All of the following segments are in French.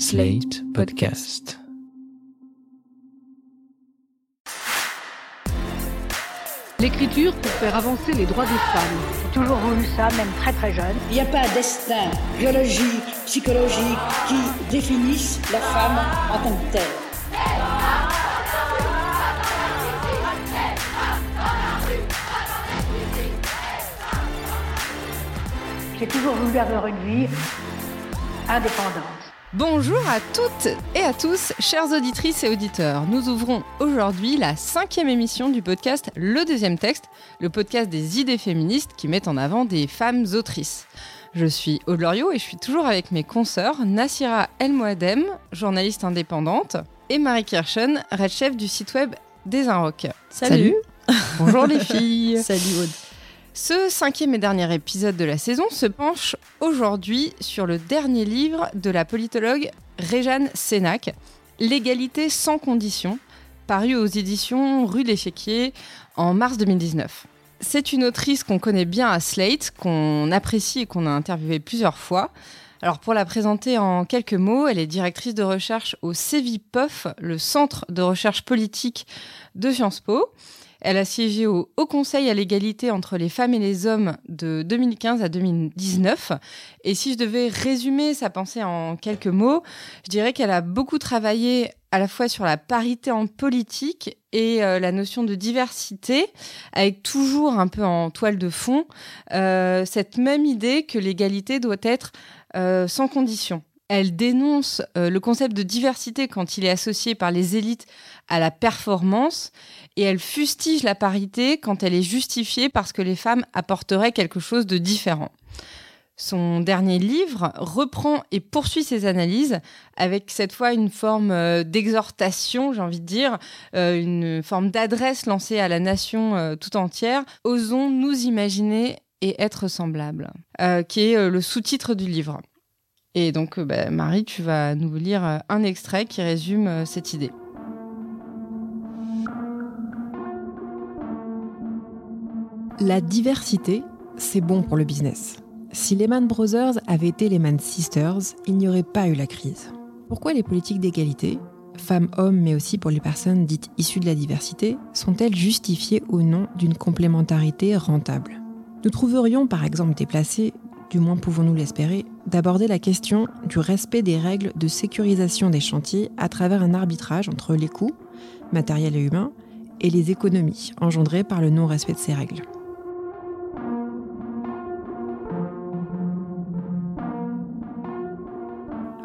Slate Podcast. L'écriture pour faire avancer les droits des femmes. J'ai toujours voulu ça, même très très jeune. Il n'y a pas un destin biologique, psychologique qui définisse la femme en tant que telle. J'ai toujours voulu avoir une vie indépendante. Bonjour à toutes et à tous, chères auditrices et auditeurs. Nous ouvrons aujourd'hui la cinquième émission du podcast Le Deuxième Texte, le podcast des idées féministes qui mettent en avant des femmes autrices. Je suis Aude Loriot et je suis toujours avec mes consoeurs Nassira El Moadem, journaliste indépendante, et Marie Kirchen, red chef du site web des Inrocks. Salut. Bonjour les filles Salut Aude ce cinquième et dernier épisode de la saison se penche aujourd'hui sur le dernier livre de la politologue Réjeanne Sénac, L'égalité sans condition, paru aux éditions Rue l'Échiquier en mars 2019. C'est une autrice qu'on connaît bien à Slate, qu'on apprécie et qu'on a interviewée plusieurs fois. Alors pour la présenter en quelques mots, elle est directrice de recherche au CEVIPOF, le Centre de recherche politique de Sciences Po. Elle a siégé au Haut Conseil à l'égalité entre les femmes et les hommes de 2015 à 2019. Et si je devais résumer sa pensée en quelques mots, je dirais qu'elle a beaucoup travaillé à la fois sur la parité en politique et euh, la notion de diversité, avec toujours un peu en toile de fond euh, cette même idée que l'égalité doit être euh, sans condition. Elle dénonce le concept de diversité quand il est associé par les élites à la performance et elle fustige la parité quand elle est justifiée parce que les femmes apporteraient quelque chose de différent. Son dernier livre reprend et poursuit ses analyses avec cette fois une forme euh, d'exhortation, j'ai envie de dire, euh, une forme d'adresse lancée à la nation tout entière. Osons nous imaginer et être semblables, qui est le sous-titre du livre. Et donc, euh, bah, Marie, tu vas nous lire euh, un extrait qui résume euh, cette idée. La diversité, c'est bon pour le business. Si Lehman Brothers avaient été Lehman Sisters, il n'y aurait pas eu la crise. Pourquoi les politiques d'égalité, femmes-hommes, mais aussi pour les personnes dites issues de la diversité, sont-elles justifiées au nom d'une complémentarité rentable? Nous trouverions par exemple déplacé du moins pouvons-nous l'espérer, d'aborder la question du respect des règles de sécurisation des chantiers à travers un arbitrage entre les coûts, matériels et humains, et les économies engendrées par le non-respect de ces règles.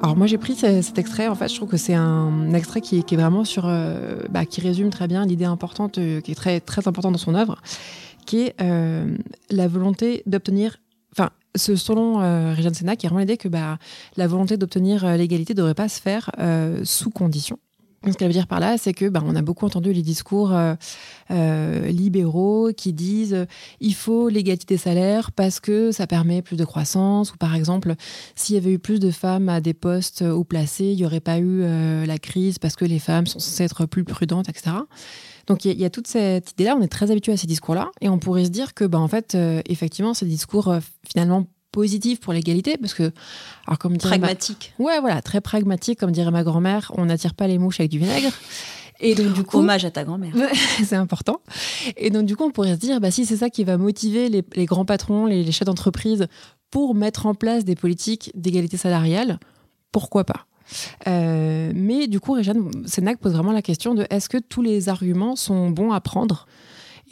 Alors moi j'ai pris cet extrait, en fait je trouve que c'est un extrait qui, est vraiment sur, euh, bah, qui résume très bien l'idée importante, euh, qui est très, très importante dans son œuvre, qui est euh, la volonté d'obtenir enfin, ce, selon Sénac, il y a vraiment l'idée que bah, la volonté d'obtenir l'égalité ne devrait pas se faire sous condition. Ce qu'elle veut dire par là, c'est que bah, on a beaucoup entendu les discours euh, euh, libéraux qui disent il faut l'égalité des salaires parce que ça permet plus de croissance. Ou par exemple s'il y avait eu plus de femmes à des postes haut placés, il n'y aurait pas eu la crise parce que les femmes sont censées être plus prudentes, etc. Donc il y, a toute cette idée-là, on est très habitué à ces discours-là, et on pourrait se dire que, bah, en fait, euh, effectivement, ces discours euh, finalement positifs pour l'égalité, parce que, alors comme pragmatique. Ouais, voilà, très pragmatique, comme dirait ma grand-mère, on n'attire pas les mouches avec du vinaigre. Et donc, du coup. Hommage à ta grand-mère. c'est important. Et donc, du coup, on pourrait se dire, bah, si c'est ça qui va motiver les, grands patrons, les, les chefs d'entreprise pour mettre en place des politiques d'égalité salariale, pourquoi pas? Euh, mais du coup, Réjeanne Sénac pose vraiment la question de est-ce que tous les arguments sont bons à prendre?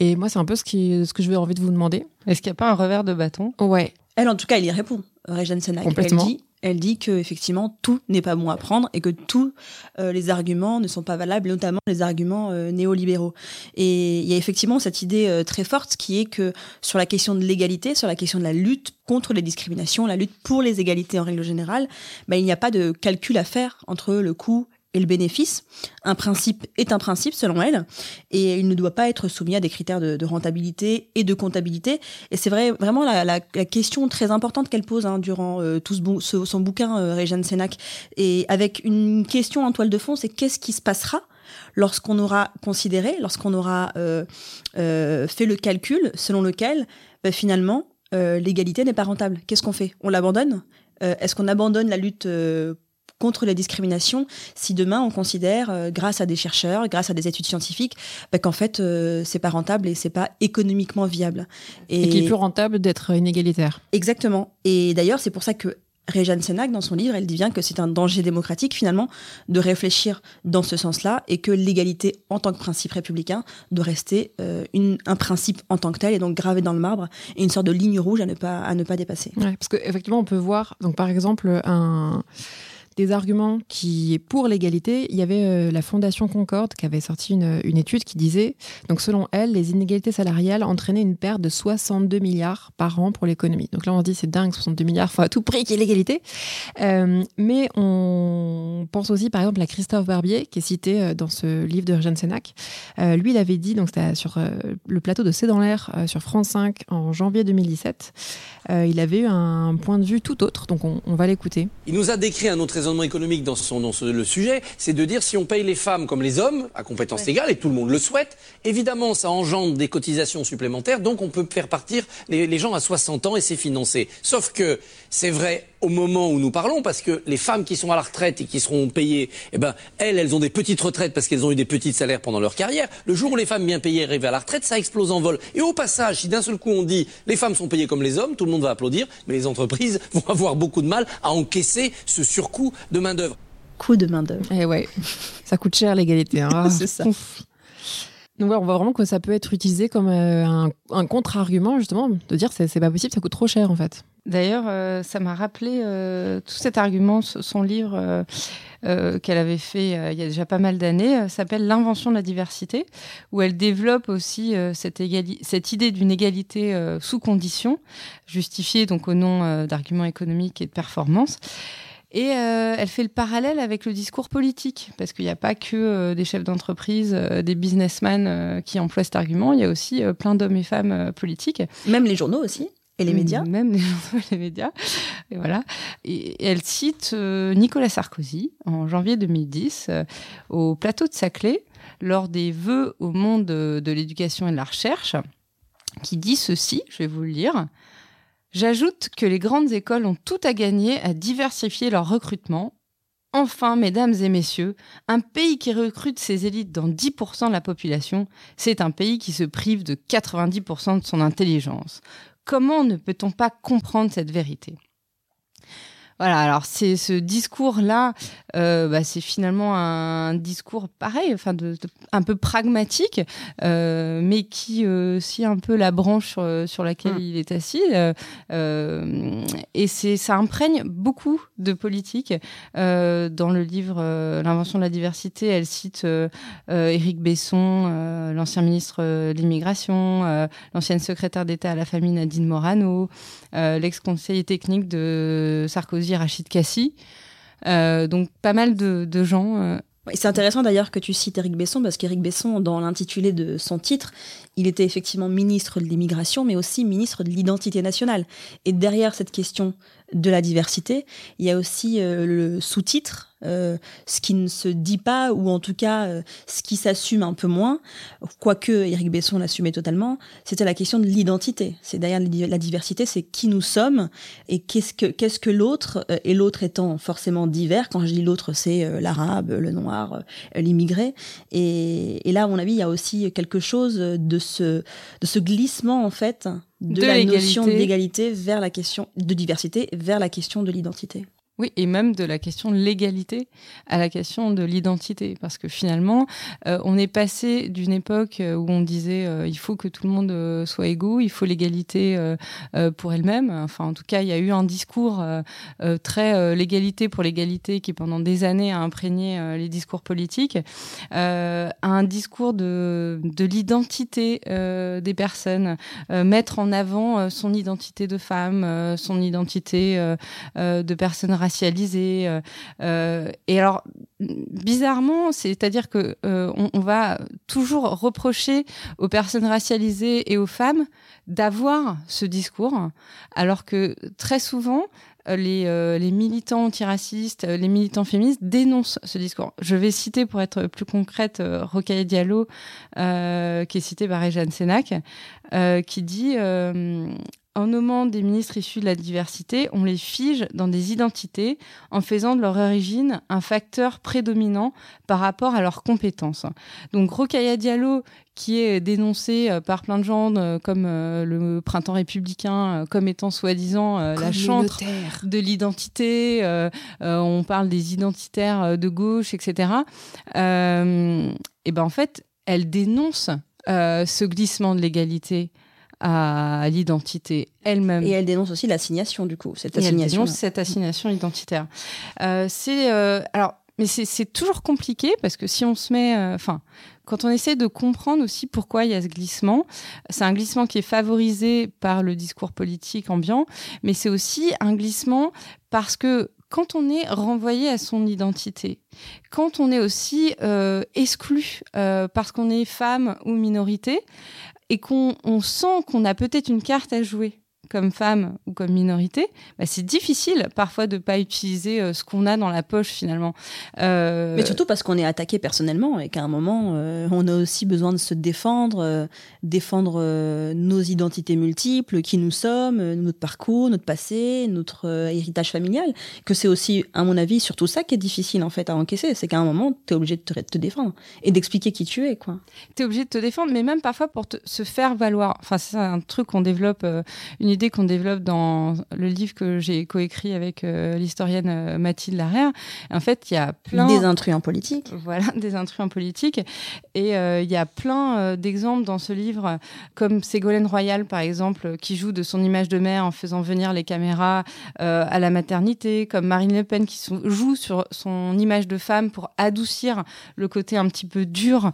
Et moi, c'est un peu ce, qui, ce que je vais envie de vous demander. Est-ce qu'il n'y a pas un revers de bâton? Ouais. Elle, en tout cas, elle y répond, Réjeanne. Elle dit elle dit que effectivement tout n'est pas bon à prendre et que tous euh, les arguments ne sont pas valables, notamment les arguments euh, néolibéraux. Et il y a effectivement cette idée euh, très forte qui est que sur la question de l'égalité, sur la question de la lutte contre les discriminations, la lutte pour les égalités en règle générale, bah, il n'y a pas de calcul à faire entre le coût et le bénéfice. Un principe est un principe selon elle, et il ne doit pas être soumis à des critères de, rentabilité et de comptabilité. Et c'est vrai vraiment la, question très importante qu'elle pose hein, durant euh, tout ce, son bouquin euh, Régine Sénac, et avec une question en toile de fond, c'est qu'est-ce qui se passera lorsqu'on aura considéré, lorsqu'on aura euh, fait le calcul selon lequel bah, finalement l'égalité n'est pas rentable. Qu'est-ce qu'on fait? On l'abandonne? Est-ce qu'on abandonne la lutte contre les discriminations si demain on considère, grâce à des chercheurs, grâce à des études scientifiques, bah, qu'en fait c'est pas rentable et c'est pas économiquement viable. Et, et qu'il est plus rentable d'être inégalitaire. Exactement. Et d'ailleurs c'est pour ça que Réjeanne Sénac, dans son livre, elle dit bien que c'est un danger démocratique, finalement, de réfléchir dans ce sens-là et que l'égalité en tant que principe républicain doit rester euh, une, un principe en tant que tel et donc gravé dans le marbre et une sorte de ligne rouge à ne pas, à ne pas dépasser. Ouais, parce qu'effectivement, on peut voir, donc par exemple, un des arguments qui, pour l'égalité, il y avait euh, la Fondation Concorde qui avait sorti une, étude qui disait, donc selon elle, les inégalités salariales entraînaient une perte de 62 milliards par an pour l'économie. Donc là, on se dit, c'est dingue, 62 milliards, il faut à tout prix qu'il y ait l'égalité. Euh, mais on pense aussi, par exemple, à Christophe Barbier, qui est cité euh, dans ce livre de Eugène Sénac. Lui, il avait dit, donc c'était sur le plateau de C'est dans l'air sur France 5 en janvier 2017, il avait eu un point de vue tout autre, donc on, on va l'écouter. Il nous a décrit un autre raisonnement économique dans, son, dans le sujet, c'est de dire si on paye les femmes comme les hommes, à compétence égale, et tout le monde le souhaite, évidemment ça engendre des cotisations supplémentaires, donc on peut faire partir les, les gens à 60 ans et c'est financé. Sauf que c'est vrai au moment où nous parlons, parce que les femmes qui sont à la retraite et qui seront payées, eh ben, elles, elles ont des petites retraites parce qu'elles ont eu des petits salaires pendant leur carrière. Le jour où les femmes bien payées arrivent à la retraite, ça explose en vol. Et au passage, si d'un seul coup on dit les femmes sont payées comme les hommes, tout le monde va applaudir, mais les entreprises vont avoir beaucoup de mal à encaisser ce surcoût de main-d'œuvre. Coût de main-d'œuvre. Eh ouais, ça coûte cher l'égalité. Hein. C'est ça. Ouf. Donc voilà, on voit vraiment que ça peut être utilisé comme euh, un, un contre-argument, justement, de dire c'est pas possible, ça coûte trop cher en fait. D'ailleurs, euh, ça m'a rappelé euh, tout cet argument, son livre euh, euh qu'elle avait fait euh, il y a déjà pas mal d'années, s'appelle L'invention de la diversité, où elle développe aussi cette, cette, idée d'une égalité sous condition, justifiée donc au nom d'arguments économiques et de performance. Et euh, elle fait le parallèle avec le discours politique, parce qu'il n'y a pas que euh, des chefs d'entreprise, euh, des businessmen qui emploient cet argument, il y a aussi plein d'hommes et femmes politiques. Même les journaux aussi et les médias Même les journaux et les médias. Et voilà. Et elle cite Nicolas Sarkozy en janvier 2010 au plateau de Saclay lors des vœux au monde de l'éducation et de la recherche, qui dit ceci, je vais vous le lire. J'ajoute que les grandes écoles ont tout à gagner à diversifier leur recrutement. Enfin, mesdames et messieurs, un pays qui recrute ses élites dans 10% de la population, c'est un pays qui se prive de 90% de son intelligence. Comment ne peut-on pas comprendre cette vérité? Voilà, alors c'est ce discours-là, euh, bah, c'est finalement un discours pareil, enfin de, de, un peu pragmatique, euh, mais qui euh, aussi un peu la branche sur, sur laquelle mmh. il est assis. Et c'est ça imprègne beaucoup de politique. Dans le livre L'invention de la diversité, elle cite Éric Besson, l'ancien ministre de l'immigration, l'ancienne secrétaire d'État à la famille Nadine Morano, l'ex-conseiller technique de Sarkozy Rachid Kassi. Euh, donc pas mal de, de gens. Euh... C'est intéressant d'ailleurs que tu cites Éric Besson, parce qu'Éric Besson, dans l'intitulé de son titre, il était effectivement ministre de l'immigration, mais aussi ministre de l'identité nationale. Et derrière cette question de la diversité, il y a aussi euh, le sous-titre, euh, ce qui ne se dit pas, ou en tout cas euh, ce qui s'assume un peu moins, quoique Éric Besson l'assumait totalement, c'était la question de l'identité. C'est derrière la diversité, c'est qui nous sommes et qu'est-ce que que l'autre, euh, et l'autre étant forcément divers. Quand je dis l'autre, c'est euh, l'arabe, le noir, l'immigré. Et, et, là, à mon avis, il y a aussi quelque chose de ce de ce glissement en fait de, de la notion d'égalité vers la question de diversité vers la question de l'identité. Oui, et même de la question de l'égalité à la question de l'identité. Parce que finalement, euh, on est passé d'une époque euh, où on disait euh, il faut que tout le monde soit égaux, il faut l'égalité pour elle-même. Enfin, en tout cas, il y a eu un discours très l'égalité pour l'égalité qui, pendant des années, a imprégné les discours politiques, à un discours de, de l'identité des personnes, mettre en avant son identité de femme, son identité de personne racialisés. Euh, euh, et alors, bizarrement, c'est-à-dire que euh, on, va toujours reprocher aux personnes racialisées et aux femmes d'avoir ce discours, alors que très souvent, les, les, militants antiracistes, les militants féministes dénoncent ce discours. Je vais citer, pour être plus concrète, euh, Rocaille Diallo, qui est cité par Jeanne Sénac, qui dit En nommant des ministres issus de la diversité, on les fige dans des identités en faisant de leur origine un facteur prédominant par rapport à leurs compétences. Donc Rokhaya Diallo, qui est dénoncé euh, par plein de gens euh, comme euh, le printemps républicain comme étant soi-disant la chantre de l'identité, on parle des identitaires de gauche, etc. et ben en fait, elle dénonce ce glissement de l'égalité à l'identité elle-même. Et elle dénonce aussi l'assignation, du coup, cette assignation. elle dénonce cette assignation identitaire. Euh, c'est euh, alors, mais c'est toujours compliqué parce que si on se met, euh, enfin, quand on essaie de comprendre aussi pourquoi il y a ce glissement, c'est un glissement qui est favorisé par le discours politique ambiant, mais c'est aussi un glissement parce que quand on est renvoyé à son identité, quand on est aussi euh, exclu euh, parce qu'on est femme ou minorité, et qu'on sent qu'on a peut-être une carte à jouer comme femme ou comme minorité, bah, c'est difficile parfois de ne pas utiliser euh, ce qu'on a dans la poche finalement. Euh, Mais surtout parce qu'on est attaqué personnellement et qu'à un moment, euh, on a aussi besoin de se défendre, défendre nos identités multiples, qui nous sommes, notre parcours, notre passé, notre héritage familial. Que c'est aussi, à mon avis, surtout ça qui est difficile en fait à encaisser. C'est qu'à un moment, tu es obligé de te, défendre et d'expliquer qui tu es. quoi. Tu es obligé de te défendre, mais même parfois pour se faire valoir. Enfin, c'est un truc qu'on développe, une idée qu'on développe dans le livre que j'ai coécrit avec euh, l'historienne euh, Mathilde Larrière. En fait, il y a plein... Des intrus en politique. Voilà, des intrus en politique. Et euh, il y a plein d'exemples dans ce livre, comme Ségolène Royal, par exemple, qui joue de son image de mère en faisant venir les caméras à la maternité, comme Marine Le Pen qui joue sur son image de femme pour adoucir le côté un petit peu dur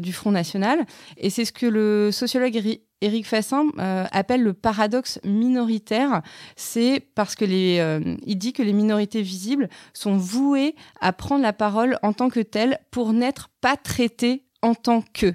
du Front National. Et c'est ce que le sociologue Éric Fassin euh, appelle le paradoxe minoritaire. C'est parce que les, euh, il dit que les minorités visibles sont vouées à prendre la parole en tant que telles pour n'être pas traitées en tant que.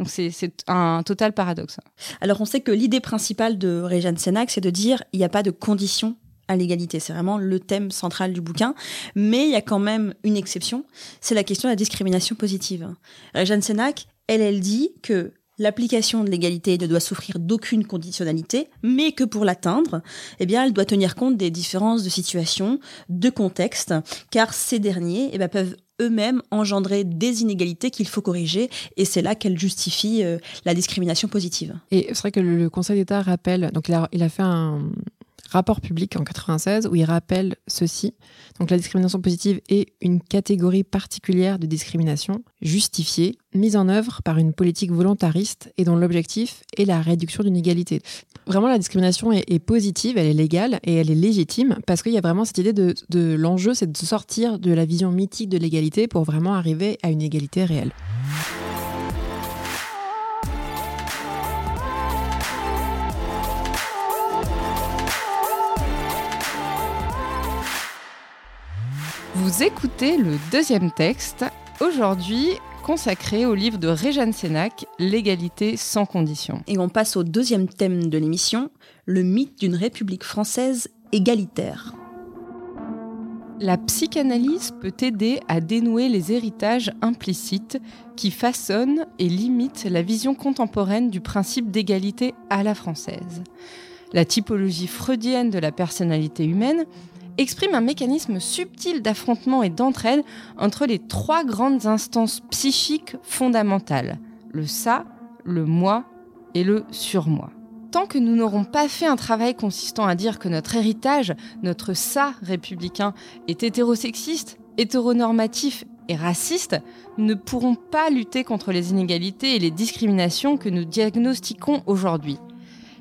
Donc c'est un total paradoxe. Alors on sait que l'idée principale de Régane Sénac, c'est de dire il n'y a pas de conditions à l'égalité. C'est vraiment le thème central du bouquin. Mais il y a quand même une exception, c'est la question de la discrimination positive. Régane Sénac, elle, elle dit que l'application de l'égalité ne doit souffrir d'aucune conditionnalité, mais que pour l'atteindre, eh bien, elle doit tenir compte des différences de situation, de contexte, car ces derniers eh bien, peuvent eux-mêmes engendrer des inégalités qu'il faut corriger, et c'est là qu'elle justifie euh, la discrimination positive. Et c'est vrai que le Conseil d'État rappelle, donc il a, il a fait un, rapport public en 96 où il rappelle ceci. Donc la discrimination positive est une catégorie particulière de discrimination justifiée, mise en œuvre par une politique volontariste et dont l'objectif est la réduction d'une égalité. Vraiment la discrimination est, positive, elle est légale et elle est légitime parce qu'il y a vraiment cette idée de, de l'enjeu, c'est de sortir de la vision mythique de l'égalité pour vraiment arriver à une égalité réelle. Vous écoutez le deuxième texte, aujourd'hui consacré au livre de Réjeanne Sénac, L'égalité sans condition. Et on passe au deuxième thème de l'émission, le mythe d'une République française égalitaire. La psychanalyse peut aider à dénouer les héritages implicites qui façonnent et limitent la vision contemporaine du principe d'égalité à la française. La typologie freudienne de la personnalité humaine exprime un mécanisme subtil d'affrontement et d'entraide entre les trois grandes instances psychiques fondamentales, le ça, le moi et le surmoi. Tant que nous n'aurons pas fait un travail consistant à dire que notre héritage, notre ça républicain, est hétérosexiste, hétéronormatif et raciste, nous ne pourrons pas lutter contre les inégalités et les discriminations que nous diagnostiquons aujourd'hui.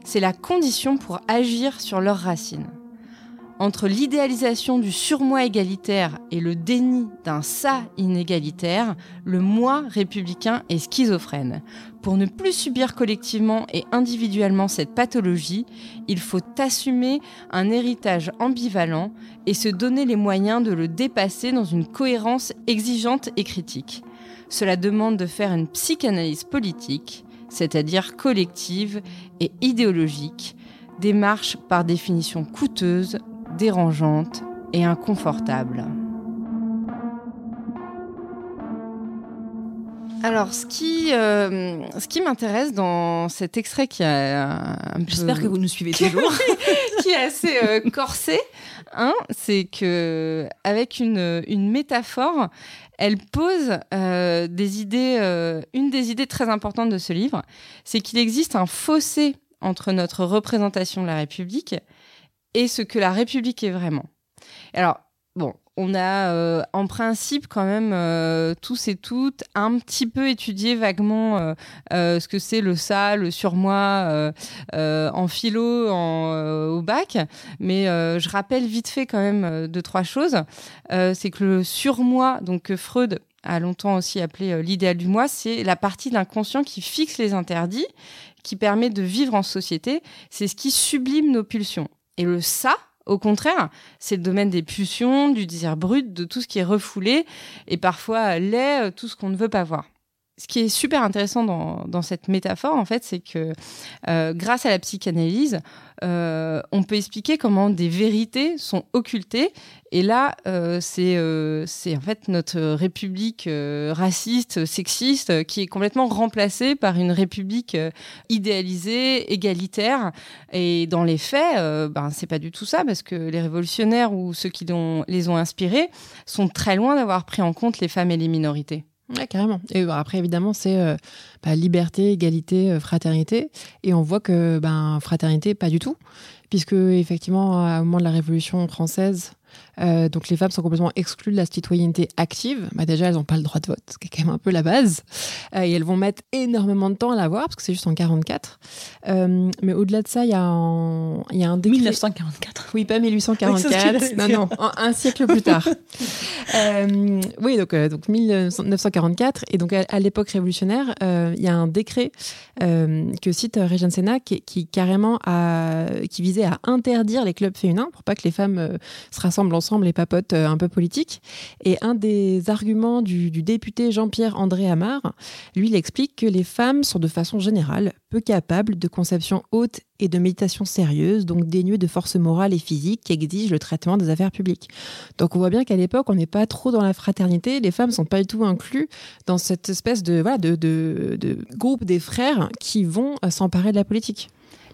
C'est la condition pour agir sur leurs racines entre l'idéalisation du surmoi égalitaire et le déni d'un ça inégalitaire, le moi républicain est schizophrène. Pour ne plus subir collectivement et individuellement cette pathologie, il faut assumer un héritage ambivalent et se donner les moyens de le dépasser dans une cohérence exigeante et critique. Cela demande de faire une psychanalyse politique, c'est-à-dire collective et idéologique, démarche par définition coûteuse, dérangeante et inconfortable. Alors, ce qui, euh, ce qui m'intéresse dans cet extrait qui a un J'espère que vous nous suivez toujours. qui est assez euh, corsé, hein, c'est que avec une, une métaphore, elle pose euh, des idées. euh, une des idées très importantes de ce livre, c'est qu'il existe un fossé entre notre représentation de la République et ce que la République est vraiment. Alors, bon, on a euh, en principe quand même euh, tous et toutes un petit peu étudié vaguement euh, euh, ce que c'est le ça, le surmoi euh, euh, en philo, en, au bac. Mais je rappelle vite fait quand même deux, trois choses. C'est que le surmoi, donc que Freud a longtemps aussi appelé l'idéal du moi, c'est la partie de l'inconscient qui fixe les interdits, qui permet de vivre en société. C'est ce qui sublime nos pulsions. Et le ça, au contraire, c'est le domaine des pulsions, du désir brut, de tout ce qui est refoulé et parfois laid, euh, tout ce qu'on ne veut pas voir. Ce qui est super intéressant dans, dans cette métaphore, en fait, c'est que euh, grâce à la psychanalyse, euh, on peut expliquer comment des vérités sont occultées. Et là, euh, c'est euh, en fait notre république euh, raciste, sexiste, qui est complètement remplacée par une république euh, idéalisée, égalitaire. Et dans les faits, ben, c'est pas du tout ça, parce que les révolutionnaires ou ceux qui les ont inspirés sont très loin d'avoir pris en compte les femmes et les minorités. Ouais, carrément. Et bah, après, évidemment, c'est euh, bah, liberté, égalité, euh, fraternité. Et on voit que ben, fraternité, pas du tout. Puisque, effectivement, au moment de la Révolution française, euh, donc les femmes sont complètement exclues de la citoyenneté active. Bah, déjà, elles n'ont pas le droit de vote, ce qui est quand même un peu la base. Euh, et elles vont mettre énormément de temps à l'avoir, parce que c'est juste en 44. Euh, mais au-delà de ça, il y, a un- il y a un décret... 1944. Oui, pas Oui, c'est ce que 1844. j'allais non, non, un, un siècle plus tard. Oui, donc, donc 1944. Et donc, à, à l'époque révolutionnaire, il y a un décret que cite Régine Sénac qui, qui carrément a, qui visait à interdire les clubs féminins pour pas que les femmes se rassemblent ensemble et papotent euh, un peu politique. Et un des arguments du, député Jean-Pierre André Amar, lui, il explique que les femmes sont de façon générale peu capables de conception haute et de méditation sérieuse, donc dénuées de force morale et physique qui exigent le traitement des affaires publiques. Donc on voit bien qu'à l'époque, on n'est pas trop dans la fraternité, les femmes sont pas du tout incluses dans cette espèce de, voilà, de groupe des frères qui vont euh, s'emparer de la politique.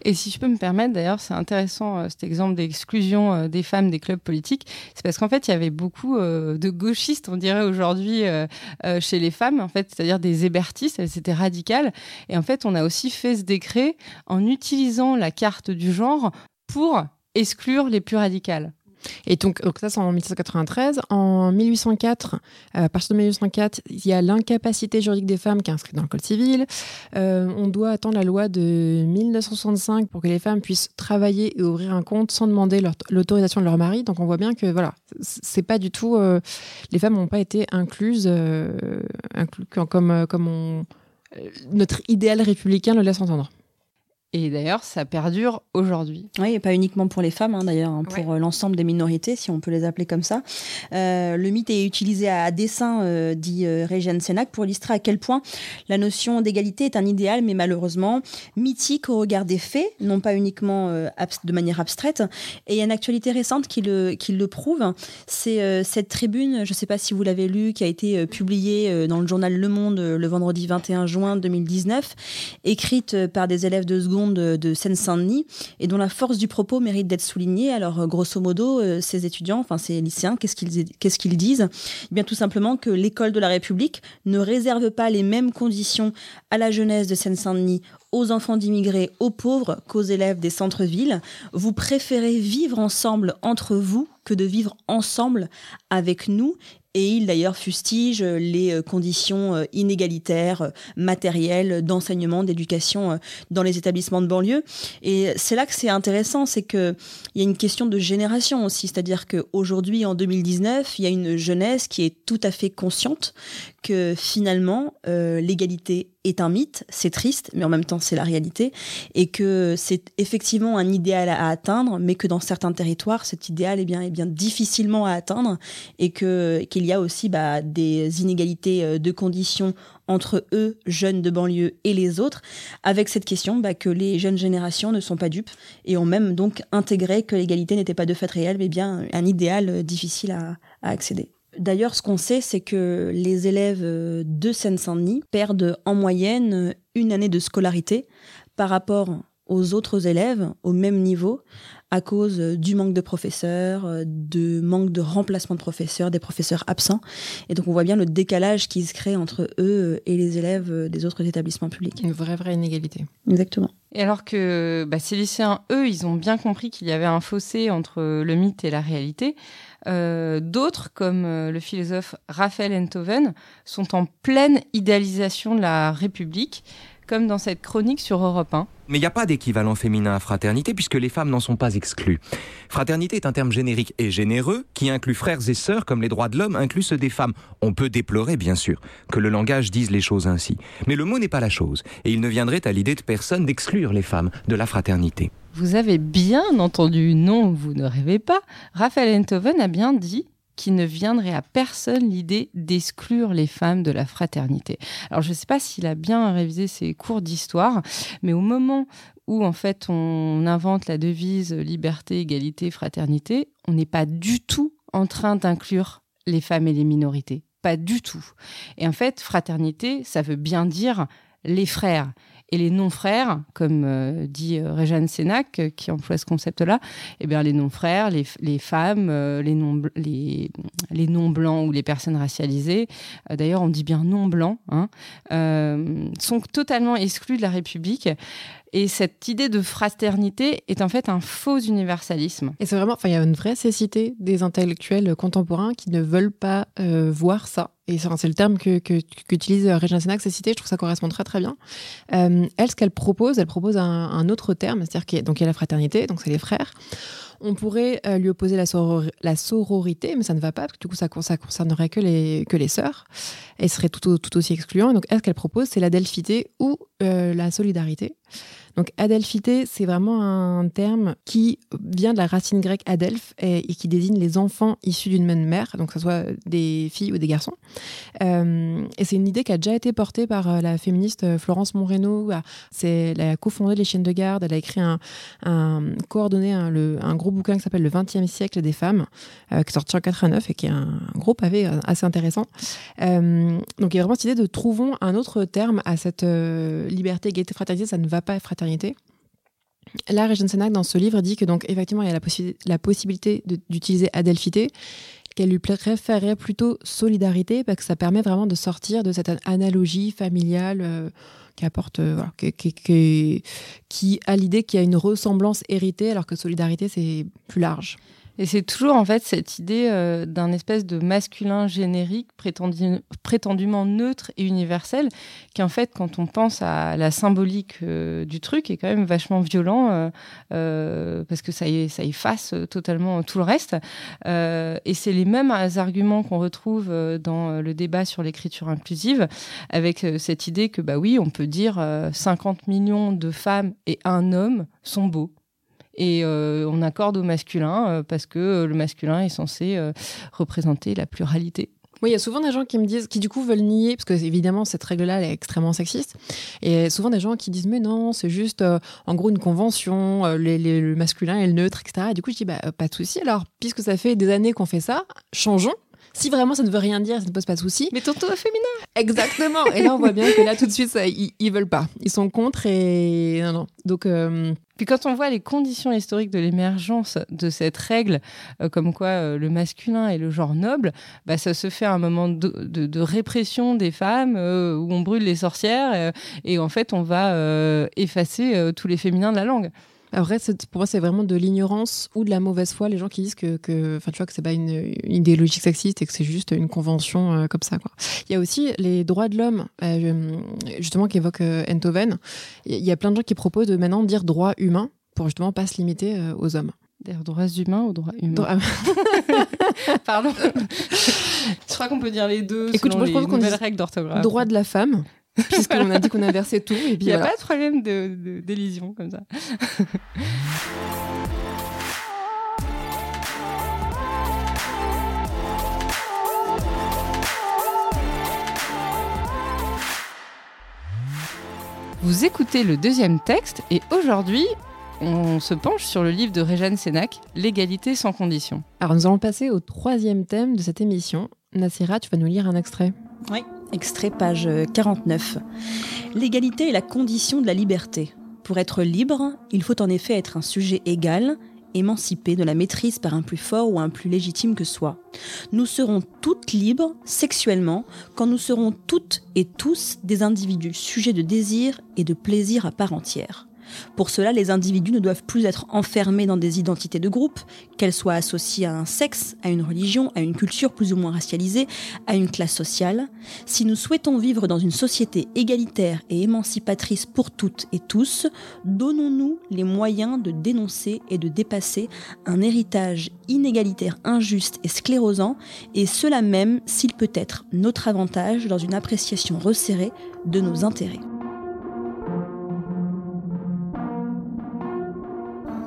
Et si je peux me permettre, d'ailleurs, c'est intéressant euh, cet exemple d'exclusion euh, des femmes des clubs politiques. C'est parce qu'en fait, il y avait beaucoup euh, de gauchistes, on dirait aujourd'hui, chez les femmes, en fait, c'est-à-dire des hébertistes, elles étaient radicales. Et en fait, on a aussi fait ce décret en utilisant la carte du genre pour exclure les plus radicales. Et donc, ça, c'est en 1793. En 1804, euh, à partir de 1804, il y a l'incapacité juridique des femmes qui est inscrite dans le Code civil. Euh, on doit attendre la loi de 1965 pour que les femmes puissent travailler et ouvrir un compte sans demander l'autorisation de leur mari. Donc, on voit bien que voilà, c'est pas du tout. euh, les femmes n'ont pas été incluses, euh, inclus- comme, comme notre idéal républicain le laisse entendre. Et d'ailleurs, ça perdure aujourd'hui. Oui, et pas uniquement pour les femmes, hein, d'ailleurs, hein, pour euh, l'ensemble des minorités, si on peut les appeler comme ça. Euh, le mythe est utilisé à, à dessein, euh, dit euh, Sénac, pour illustrer à quel point la notion d'égalité est un idéal, mais malheureusement mythique au regard des faits, non pas uniquement de manière abstraite. Et il y a une actualité récente qui le, qui le prouve. C'est cette tribune, je ne sais pas si vous l'avez lu, qui a été publiée dans le journal Le Monde le vendredi 21 juin 2019, écrite par des élèves de seconde de, de Seine-Saint-Denis et dont la force du propos mérite d'être soulignée. Alors, euh, grosso modo, euh, ces étudiants, enfin ces lycéens, qu'est-ce qu'ils qu'est-ce qu'ils disent? Eh bien, tout simplement que l'école de la République ne réserve pas les mêmes conditions à la jeunesse de Seine-Saint-Denis, aux enfants d'immigrés, aux pauvres qu'aux élèves des centres-villes. Vous préférez vivre ensemble entre vous que de vivre ensemble avec nous. Et il d'ailleurs fustige les euh, conditions euh, inégalitaires, euh, matérielles, d'enseignement, d'éducation euh, dans les établissements de banlieue. Et c'est là que c'est intéressant, c'est que il y a une question de génération aussi, c'est-à-dire qu'aujourd'hui, en 2019, il y a une jeunesse qui est tout à fait consciente que finalement, euh, l'égalité est un mythe, c'est triste, mais en même temps c'est la réalité, et que c'est effectivement un idéal à atteindre, mais que dans certains territoires, cet idéal est bien, bien difficilement à atteindre, et qu'il y a aussi bah, des inégalités euh, de conditions entre eux, jeunes de banlieue, et les autres, avec cette question bah, que les jeunes générations ne sont pas dupes, et ont même donc intégré que l'égalité n'était pas de fait réelle, mais bien un idéal euh, difficile à accéder. D'ailleurs, ce qu'on sait, c'est que les élèves de Seine-Saint-Denis perdent en moyenne une année de scolarité par rapport aux autres élèves au même niveau à cause du manque de professeurs, de manque de remplacement de professeurs, des professeurs absents. Et donc on voit bien le décalage qui se crée entre eux et les élèves des autres établissements publics. Une vraie, vraie inégalité. Exactement. Et alors que bah, ces lycéens, eux, ils ont bien compris qu'il y avait un fossé entre le mythe et la réalité. Euh, D'autres, comme euh, le philosophe Raphaël Enthoven, sont en pleine idéalisation de la République comme dans cette chronique sur Europe 1. Mais il n'y a pas d'équivalent féminin à fraternité puisque les femmes n'en sont pas exclues. Fraternité est un terme générique et généreux qui inclut frères et sœurs comme les droits de l'homme incluent ceux des femmes. On peut déplorer, bien sûr, que le langage dise les choses ainsi. Mais le mot n'est pas la chose et il ne viendrait à l'idée de personne d'exclure les femmes de la fraternité. Vous avez bien entendu, non, vous ne rêvez pas. Raphaël Enthoven a bien dit qu'il ne viendrait à personne l'idée d'exclure les femmes de la fraternité. Alors je ne sais pas s'il a bien révisé ses cours d'histoire, mais au moment où en fait on invente la devise liberté, égalité, fraternité, on n'est pas du tout en train d'inclure les femmes et les minorités. Pas du tout. Et en fait, fraternité, ça veut bien dire les frères. Et les non-frères, comme euh, dit euh, Réjeanne Sénac, euh, qui emploie ce concept-là, eh bien, les non-frères, les, femmes, les non-blancs ou les personnes racialisées, d'ailleurs on dit bien non-blancs, hein, sont totalement exclus de la République. Et cette idée de fraternité est en fait un faux universalisme. Et c'est vraiment, enfin, il y a une vraie cécité des intellectuels contemporains qui ne veulent pas euh, voir ça. Et c'est le terme que, qu'utilise que Régina Sénac, cécité. Je trouve que ça correspond très très bien. Euh, elle, ce qu'elle propose, elle propose un, autre terme, c'est-à-dire qu'il y a, y a la fraternité, donc c'est les frères. On pourrait euh, lui opposer la, sororité, mais ça ne va pas, parce que du coup, ça, ça concernerait que les, que les sœurs. Et serait tout, aussi excluant. donc, elle, ce qu'elle propose, c'est la delphité ou euh, la solidarité. Donc adelphité, c'est vraiment un terme qui vient de la racine grecque adelph et, qui désigne les enfants issus d'une même mère, donc que ce soit des filles ou des garçons. Euh, et c'est une idée qui a déjà été portée par euh, la féministe euh, Florence Monreno. C'est, elle a cofondé les chaînes de garde, elle a écrit un, coordonné un, un gros bouquin qui s'appelle Le 20e siècle des femmes, qui est sorti en 89 et qui est un, gros pavé assez intéressant. donc il y a vraiment cette idée de trouvons un autre terme à cette liberté, égalité, fraternité, ça ne va pas fraternité Là, Régine Sénac, dans ce livre, dit que donc effectivement, il y a la, possibilité d'utiliser adelphité, qu'elle lui préférerait plutôt solidarité, parce que ça permet vraiment de sortir de cette analogie familiale euh, qui apporte, euh, qui, a l'idée qu'il y a une ressemblance héritée, alors que solidarité, c'est plus large. Et c'est toujours en fait cette idée euh, d'un espèce de masculin générique prétendument neutre et universel qui en fait quand on pense à la symbolique euh, du truc est quand même vachement violent euh, parce que ça, ça efface totalement tout le reste. et c'est les mêmes arguments qu'on retrouve dans le débat sur l'écriture inclusive avec cette idée que bah oui on peut dire 50 millions de femmes et un homme sont beaux et euh, on accorde au masculin euh, parce que euh, le masculin est censé représenter la pluralité. Oui, il y a souvent des gens qui me disent, qui du coup veulent nier, parce que évidemment cette règle-là elle est extrêmement sexiste, et souvent des gens qui disent mais non, c'est juste en gros une convention, le masculin et le neutre, etc. Et du coup je dis bah pas de souci. Alors puisque ça fait des années qu'on fait ça, changeons. Si vraiment ça ne veut rien dire, ça ne pose pas de souci. Mais au féminin. Exactement. Et là on voit bien que là tout de suite ça, ils, ils, veulent pas, ils sont contre et non non. Donc puis quand on voit les conditions historiques de l'émergence de cette règle, euh, comme quoi euh, le masculin est le genre noble, bah, ça se fait à un moment de, répression des femmes, euh, où on brûle les sorcières, et en fait on va effacer tous les féminins de la langue. Après, pour moi, c'est vraiment de l'ignorance ou de la mauvaise foi, les gens qui disent que, que, tu vois, que c'est pas une, idéologie sexiste et que c'est juste une convention comme ça. Quoi. Il y a aussi les droits de l'homme, justement, qui évoque Enthoven. Il y a plein de gens qui proposent de maintenant dire droit humain pour justement pas se limiter aux hommes. Des droits humains ou droits humains Pardon. je crois qu'on peut dire les deux. Écoute, selon je pense qu'on dit règles d'orthographe. Droit de la femme, puisqu'on a dit qu'on inversait tout. Et Il n'y a pas de problème d'élision de, comme ça. Vous écoutez le deuxième texte et aujourd'hui, on se penche sur le livre de Réjeanne Sénac, L'égalité sans condition. Alors nous allons passer au troisième thème de cette émission, Nassira, tu vas nous lire un extrait. Oui, extrait page 49. L'égalité est la condition de la liberté. Pour être libre, il faut en effet être un sujet égal, émancipé de la maîtrise par un plus fort ou un plus légitime que soi. Nous serons toutes libres sexuellement quand nous serons toutes et tous des individus sujets de désir et de plaisir à part entière. Pour cela, les individus ne doivent plus être enfermés dans des identités de groupe, qu'elles soient associées à un sexe, à une religion, à une culture plus ou moins racialisée, à une classe sociale. Si nous souhaitons vivre dans une société égalitaire et émancipatrice pour toutes et tous, donnons-nous les moyens de dénoncer et de dépasser un héritage inégalitaire injuste et sclérosant, et cela même s'il peut être notre avantage dans une appréciation resserrée de nos intérêts.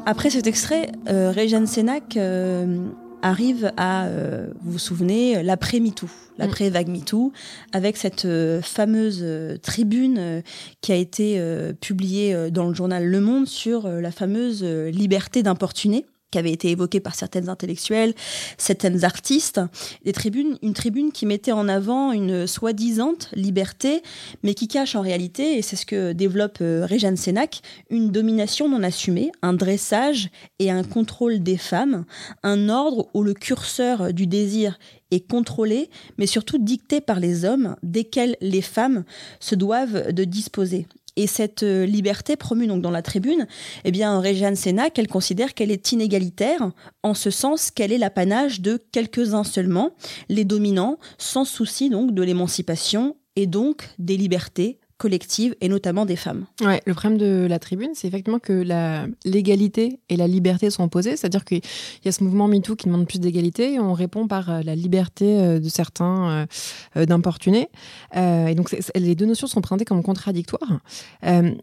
Après cet extrait, euh, Régine Sénac euh, arrive à, euh, vous vous souvenez, l'après-MeToo, l'après-vague MeToo, avec cette euh, fameuse tribune qui a été publiée dans le journal Le Monde sur la fameuse liberté d'importuner qui avait été évoquée par certaines intellectuelles, certaines artistes, des tribunes, une tribune qui mettait en avant une soi-disant liberté, mais qui cache en réalité, et c'est ce que développe euh, Régane Sénac, une domination non assumée, un dressage et un contrôle des femmes, un ordre où le curseur du désir est contrôlé, mais surtout dicté par les hommes, desquels les femmes se doivent de disposer. Et cette euh, liberté promue donc dans la tribune, eh bien, Réjeanne Sénac, elle considère qu'elle est inégalitaire, en ce sens qu'elle est l'apanage de quelques-uns seulement, les dominants, sans souci donc de l'émancipation et donc des libertés collective et notamment des femmes. Ouais, le problème de la tribune, c'est effectivement que la l'égalité et la liberté sont opposées, c'est-à-dire qu'il y a ce mouvement MeToo qui demande plus d'égalité et on répond par euh, la liberté euh, de certains euh, d'importuner. et donc les deux notions sont présentées comme contradictoires.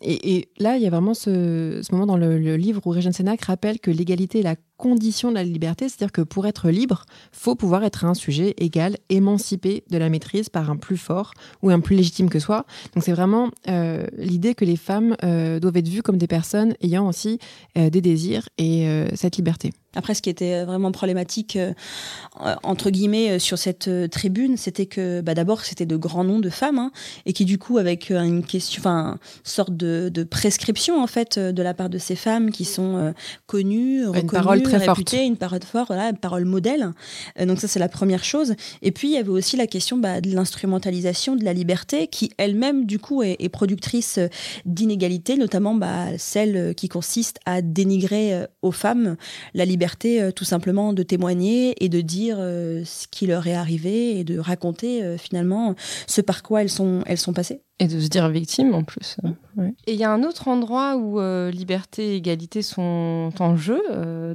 Et, là, il y a vraiment ce, moment dans le, livre où Régine Sénac rappelle que l'égalité est la condition de la liberté, c'est-à-dire que pour être libre, faut pouvoir être un sujet égal, émancipé de la maîtrise par un plus fort ou un plus légitime que soi. Donc c'est vraiment euh, l'idée que les femmes euh, doivent être vues comme des personnes ayant aussi euh, des désirs et cette liberté. Après, ce qui était vraiment problématique, euh, entre guillemets, euh, sur cette euh, tribune, c'était que bah, d'abord, c'était de grands noms de femmes, hein, et qui du coup, avec une question, enfin, sorte de, de, prescription, en fait, de la part de ces femmes qui sont connues, reconnues, une parole très réputées, forte. une parole forte, voilà, une parole modèle. donc ça, c'est la première chose. Et puis, il y avait aussi la question bah, de l'instrumentalisation de la liberté, qui elle-même, du coup, est, est productrice d'inégalités, notamment bah, celle qui consiste à dénigrer aux femmes la liberté euh, tout simplement de témoigner et de dire euh, ce qui leur est arrivé et de raconter euh, finalement ce par quoi elles sont, elles sont passées. Et de se dire victime en plus. Et il y a un autre endroit où liberté et égalité sont en jeu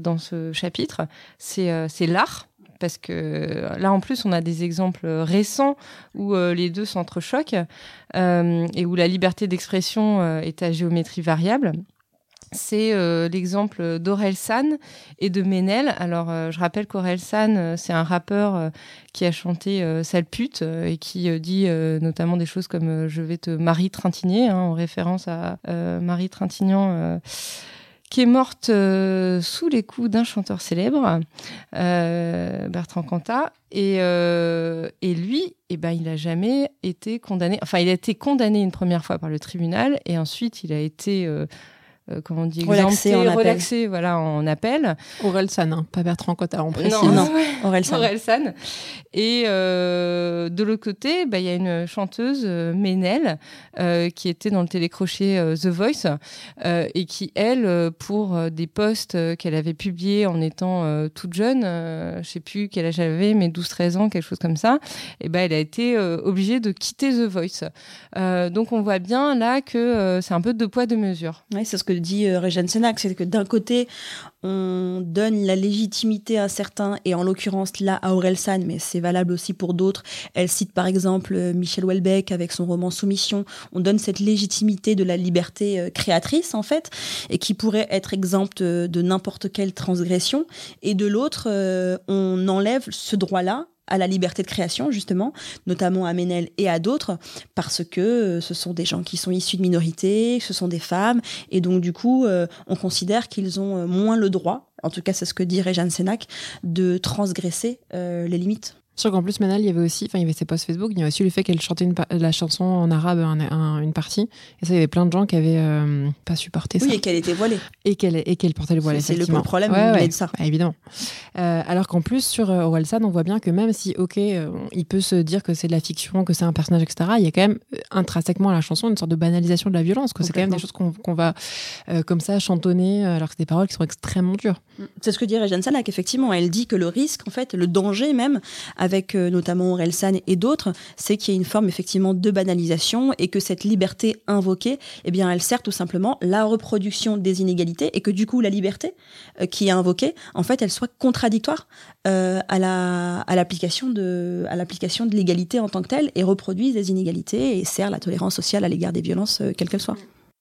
dans ce chapitre, c'est l'art. Parce que là en plus on a des exemples récents où les deux s'entrechoquent et où la liberté d'expression est à géométrie variable c'est euh, l'exemple d'Aurel San et de Ménel. Alors, euh, je rappelle qu'Aurel San, euh, c'est un rappeur qui a chanté Sale pute et qui dit notamment des choses comme Je vais te Marie Trintignant, hein, en référence à Marie Trintignant qui est morte sous les coups d'un chanteur célèbre, Bertrand Cantat. Et, et lui, eh ben, il n'a jamais été condamné. Enfin, il a été condamné une première fois par le tribunal et ensuite il a été euh, comment on dit, relaxé, en relaxé voilà, en appel. Aurel San, hein, pas Bertrand Cottard, on précise. Non, non. Aurel San. Aurel San. Et euh, de l'autre côté, bah, il y a une chanteuse, euh, Ménel, euh, qui était dans le télécrochet euh, The Voice, euh, et qui, elle, pour des posts qu'elle avait publiés en étant toute jeune, je sais plus quel âge elle avait, mais 12-13 ans, quelque chose comme ça, et ben elle a été obligée de quitter The Voice. donc on voit bien là que c'est un peu deux poids, deux mesures. Oui, c'est ce que dit euh, Régine Sénac, c'est que d'un côté, on donne la légitimité à certains, et en l'occurrence là à Aurel San, mais c'est valable aussi pour d'autres. Elle cite par exemple euh, Michel Houellebecq avec son roman Soumission. On donne cette légitimité de la liberté euh, créatrice en fait, et qui pourrait être exempte de n'importe quelle transgression. Et de l'autre, on enlève ce droit-là à la liberté de création, justement, notamment à Ménel et à d'autres, parce que euh, ce sont des gens qui sont issus de minorités, ce sont des femmes, et donc du coup, euh, on considère qu'ils ont euh, moins le droit, en tout cas c'est ce que dit Jeanne Sénac, de transgresser les limites. Je qu'en plus, Manal, il y avait aussi, enfin, il y avait ses posts Facebook, il y avait aussi le fait qu'elle chantait une la chanson en arabe, une partie. Et ça, il y avait plein de gens qui avaient euh, pas supporté ça. Oui, et qu'elle était voilée. Et qu'elle et qu'elle portait le voile. C'est le problème ouais, de ça. Bah, évidemment. Euh, alors qu'en plus, sur euh, Orelsan, on voit bien que même si, ok, il peut se dire que c'est de la fiction, que c'est un personnage, etc., il y a quand même intrinsèquement à la chanson une sorte de banalisation de la violence, c'est quand même des choses qu'on va comme ça chantonner, alors que c'est des paroles qui sont extrêmement dures. C'est ce que dit Régine Salak, effectivement. Elle dit que le risque, en fait, le danger même, avec notamment Orelsan et d'autres, c'est qu'il y a une forme effectivement de banalisation et que cette liberté invoquée, eh bien, elle sert tout simplement la reproduction des inégalités et que du coup, la liberté euh, qui est invoquée, en fait, elle soit contradictoire euh, à la à l'application de à de l'égalité en tant que telle et reproduise des inégalités et sert la tolérance sociale à l'égard des violences, euh, quelles qu'elles soient.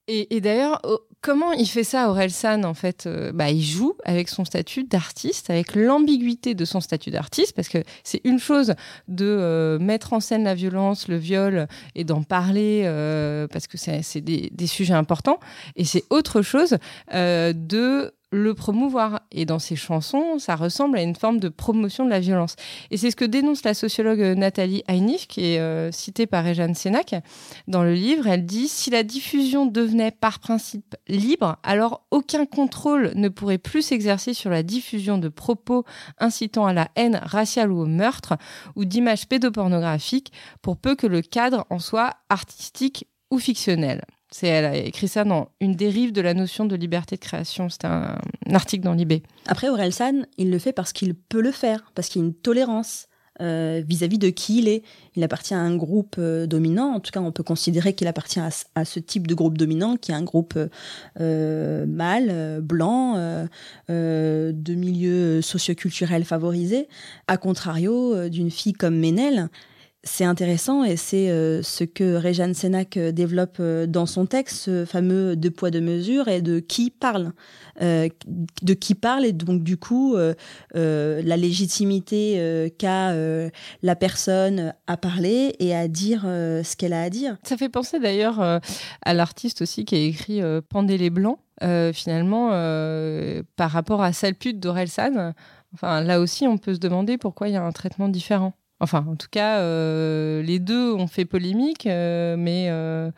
Et, d'ailleurs, comment il fait ça, Aurel San En fait, euh, bah, il joue avec son statut d'artiste, avec l'ambiguïté de son statut d'artiste, parce que c'est une chose de euh, mettre en scène la violence, le viol, et d'en parler, euh, parce que c'est des, des, sujets importants, et c'est autre chose de le promouvoir. Et dans ses chansons, ça ressemble à une forme de promotion de la violence. Et c'est ce que dénonce la sociologue Nathalie Heinich, qui est euh, citée par Réjeanne Sénac. Dans le livre, elle dit Si la diffusion devenait par principe libre, alors aucun contrôle ne pourrait plus s'exercer sur la diffusion de propos incitant à la haine raciale ou au meurtre, ou d'images pédopornographiques, pour peu que le cadre en soit artistique ou fictionnel. C'est elle a écrit ça dans une dérive de la notion de liberté de création. C'est un, article dans l'IB. Après, Orelsan, il le fait parce qu'il peut le faire, parce qu'il y a une tolérance euh, vis-à-vis de qui il est. Il appartient à un groupe euh, dominant. En tout cas, on peut considérer qu'il appartient à, ce type de groupe dominant, qui est un groupe euh, mâle, blanc, de milieu socioculturel favorisé, à contrario d'une fille comme Ménel c'est intéressant et c'est euh, ce que Réjeanne Sénac euh, développe euh, dans son texte, ce fameux deux poids deux mesures et de qui parle, de qui parle et donc du coup la légitimité qu'a la personne à parler et à dire ce qu'elle a à dire. Ça fait penser d'ailleurs à l'artiste aussi qui a écrit Pendez les blancs. finalement, par rapport à Salpute d'Orelsan, enfin là aussi on peut se demander pourquoi il y a un traitement différent. Enfin, en tout cas, euh, les deux ont fait polémique, euh, mais euh,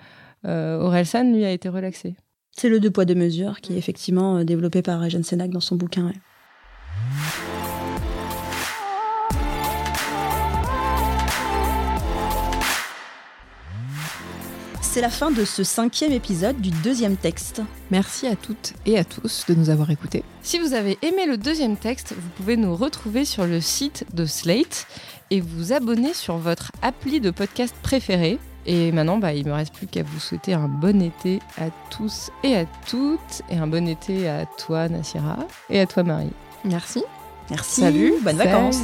Orelsan, lui, a été relaxé. C'est le deux poids deux mesures qui est effectivement développé par Eugène Sénac dans son bouquin. C'est la fin de ce cinquième épisode du deuxième texte. Merci à toutes et à tous de nous avoir écoutés. Si vous avez aimé le deuxième texte, vous pouvez nous retrouver sur le site de Slate et vous abonner sur votre appli de podcast préféré. Et maintenant, bah, il me reste plus qu'à vous souhaiter un bon été à tous et à toutes. Et un bon été à toi, Nassira, et à toi, Marie. Merci. Merci. Salut. Bonnes vacances.